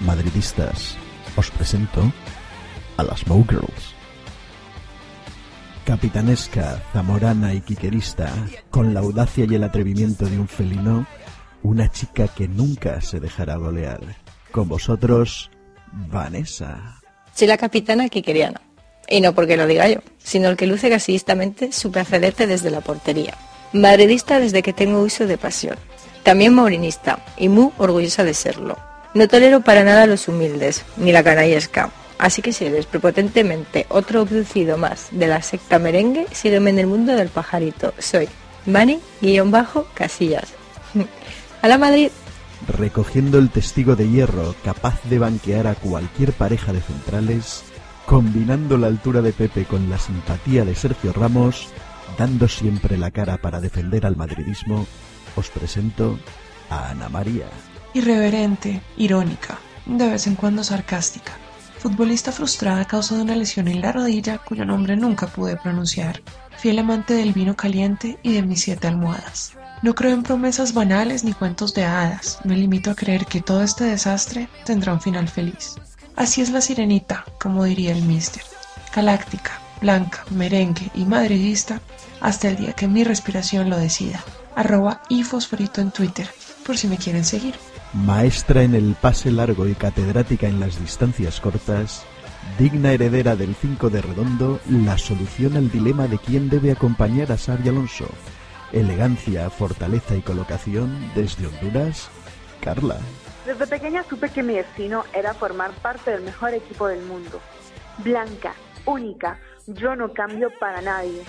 Madridistas, os presento a las Bow Girls. Capitanesca, zamorana y quiquerista, con la audacia y el atrevimiento de un felino, una chica que nunca se dejará golear. Con vosotros, Vanessa. Soy la capitana quiqueriana. Y no porque lo diga yo, sino el que luce gasillistamente su precedente desde la portería. Madridista desde que tengo uso de pasión. También maurinista, y muy orgullosa de serlo. No tolero para nada los humildes, ni la canallesca. Así que si eres prepotentemente otro abducido más de la secta merengue, sígueme en el mundo del pajarito. Soy Mani-Casillas. a la Madrid. recogiendo el testigo de hierro capaz de banquear a cualquier pareja de centrales, combinando la altura de Pepe con la simpatía de Sergio Ramos, dando siempre la cara para defender al madridismo, os presento a Ana María. Irreverente, irónica, de vez en cuando sarcástica. Futbolista frustrada a causa de una lesión en la rodilla cuyo nombre nunca pude pronunciar. Fiel amante del vino caliente y de mis siete almohadas. No creo en promesas banales ni cuentos de hadas. Me limito a creer que todo este desastre tendrá un final feliz. Así es la sirenita, como diría el mister. Galáctica, blanca, merengue y madridista hasta el día que mi respiración lo decida. Arroba y fosforito en Twitter, por si me quieren seguir. Maestra en el pase largo y catedrática en las distancias cortas, digna heredera del 5 de redondo, la solución al dilema de quién debe acompañar a Xavi Alonso. Elegancia, fortaleza y colocación desde Honduras, Carla. Desde pequeña supe que mi destino era formar parte del mejor equipo del mundo. Blanca, única, yo no cambio para nadie.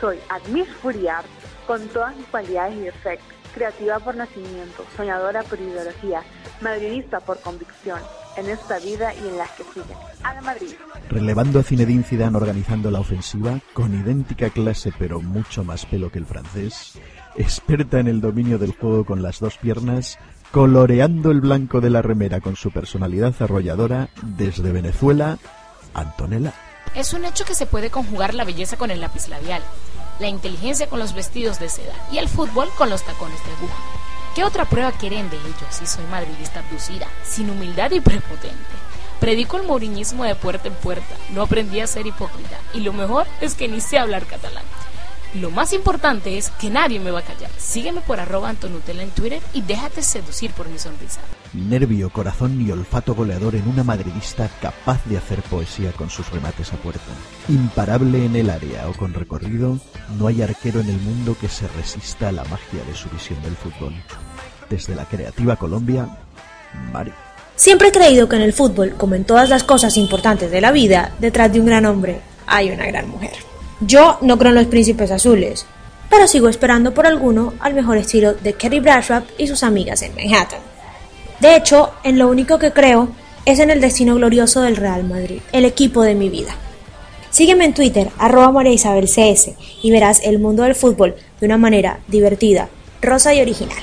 Soy Admis Furiar con todas mis cualidades y defectos. Creativa por nacimiento, soñadora por ideología, madridista por convicción, en esta vida y en las que siguen. A la Madrid. Relevando a Zinedine Zidane organizando la ofensiva, con idéntica clase pero mucho más pelo que el francés, experta en el dominio del juego con las dos piernas, coloreando el blanco de la remera con su personalidad arrolladora, desde Venezuela, Antonella. Es un hecho que se puede conjugar la belleza con el lápiz labial, la inteligencia con los vestidos de seda y el fútbol con los tacones de aguja. ¿Qué otra prueba quieren de ello si soy madridista abducida, sin humildad y prepotente? Predico el mouriñismo de puerta en puerta, no aprendí a ser hipócrita y lo mejor es que ni sé hablar catalán. Lo más importante es que nadie me va a callar. Sígueme por arroba Antonutella en Twitter y déjate seducir por mi sonrisa. Nervio, corazón y olfato goleador en una madridista capaz de hacer poesía con sus remates a puerta. Imparable en el área o con recorrido, no hay arquero en el mundo que se resista a la magia de su visión del fútbol. Desde la creativa Colombia, Mari. Siempre he creído que en el fútbol, como en todas las cosas importantes de la vida, detrás de un gran hombre hay una gran mujer. Yo no creo en los príncipes azules, pero sigo esperando por alguno al mejor estilo de Kerry Bradshaw y sus amigas en Manhattan. De hecho, en lo único que creo es en el destino glorioso del Real Madrid, el equipo de mi vida. Sígueme en Twitter, arroba María Isabel y verás el mundo del fútbol de una manera divertida, rosa y original.